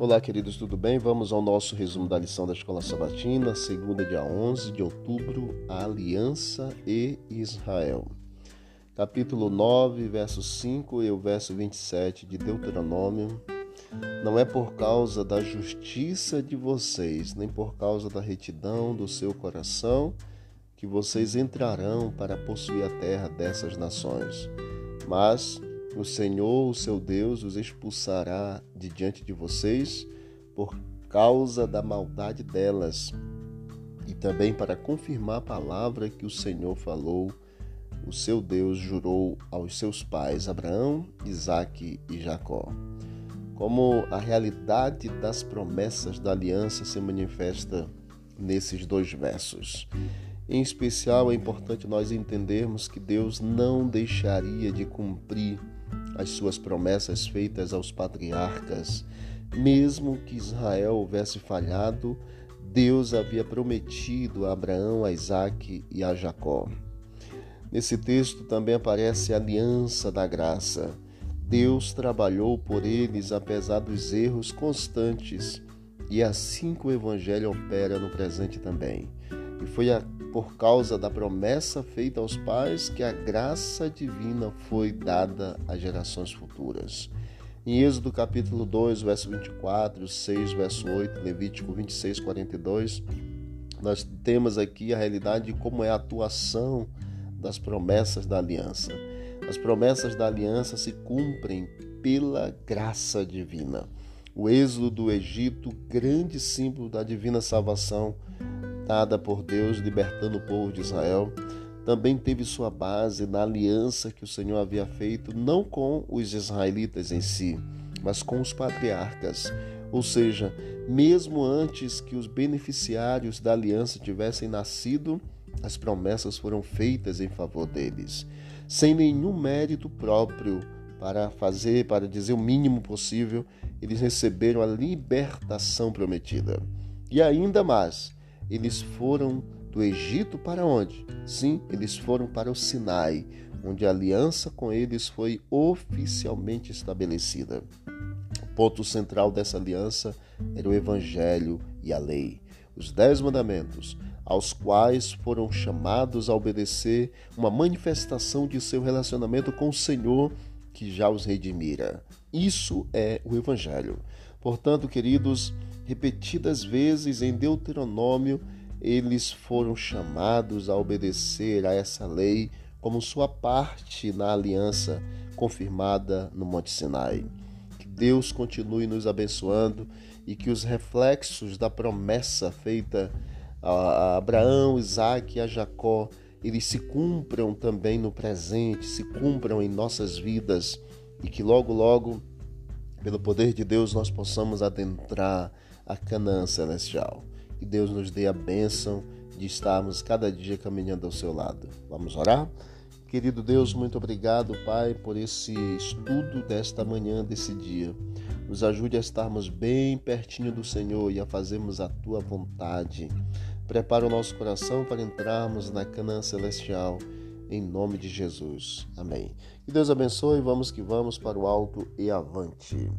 Olá, queridos, tudo bem? Vamos ao nosso resumo da lição da Escola Sabatina, segunda, dia 11 de outubro, a Aliança e Israel. Capítulo 9, verso 5 e o verso 27 de Deuteronômio. Não é por causa da justiça de vocês, nem por causa da retidão do seu coração, que vocês entrarão para possuir a terra dessas nações, mas o Senhor, o seu Deus, os expulsará de diante de vocês por causa da maldade delas e também para confirmar a palavra que o Senhor falou, o seu Deus jurou aos seus pais, Abraão, Isaque e Jacó. Como a realidade das promessas da aliança se manifesta nesses dois versos. Em especial, é importante nós entendermos que Deus não deixaria de cumprir as suas promessas feitas aos patriarcas. Mesmo que Israel houvesse falhado, Deus havia prometido a Abraão, a Isaac e a Jacó. Nesse texto também aparece a aliança da graça. Deus trabalhou por eles apesar dos erros constantes, e assim que o Evangelho opera no presente também. E foi a por causa da promessa feita aos pais que a graça divina foi dada às gerações futuras. Em Êxodo capítulo 2, verso 24, 6, verso 8, Levítico 26, 42, nós temos aqui a realidade de como é a atuação das promessas da aliança. As promessas da aliança se cumprem pela graça divina. O êxodo do Egito, grande símbolo da divina salvação, dada por Deus libertando o povo de Israel, também teve sua base na aliança que o Senhor havia feito não com os israelitas em si, mas com os patriarcas. Ou seja, mesmo antes que os beneficiários da aliança tivessem nascido, as promessas foram feitas em favor deles, sem nenhum mérito próprio para fazer, para dizer o mínimo possível, eles receberam a libertação prometida. E ainda mais, eles foram do Egito para onde? Sim, eles foram para o Sinai, onde a aliança com eles foi oficialmente estabelecida. O ponto central dessa aliança era o Evangelho e a lei, os Dez Mandamentos, aos quais foram chamados a obedecer uma manifestação de seu relacionamento com o Senhor que já os redimira. Isso é o Evangelho. Portanto, queridos, repetidas vezes em Deuteronômio, eles foram chamados a obedecer a essa lei como sua parte na aliança confirmada no Monte Sinai. Que Deus continue nos abençoando e que os reflexos da promessa feita a Abraão, Isaac e a Jacó, eles se cumpram também no presente, se cumpram em nossas vidas e que logo, logo, pelo poder de Deus, nós possamos adentrar a Canaã celestial. Que Deus nos dê a bênção de estarmos cada dia caminhando ao seu lado. Vamos orar? Querido Deus, muito obrigado, Pai, por esse estudo desta manhã, desse dia. Nos ajude a estarmos bem pertinho do Senhor e a fazermos a tua vontade. Prepara o nosso coração para entrarmos na Canaã celestial, em nome de Jesus. Amém. Que Deus abençoe. Vamos que vamos para o alto e avante.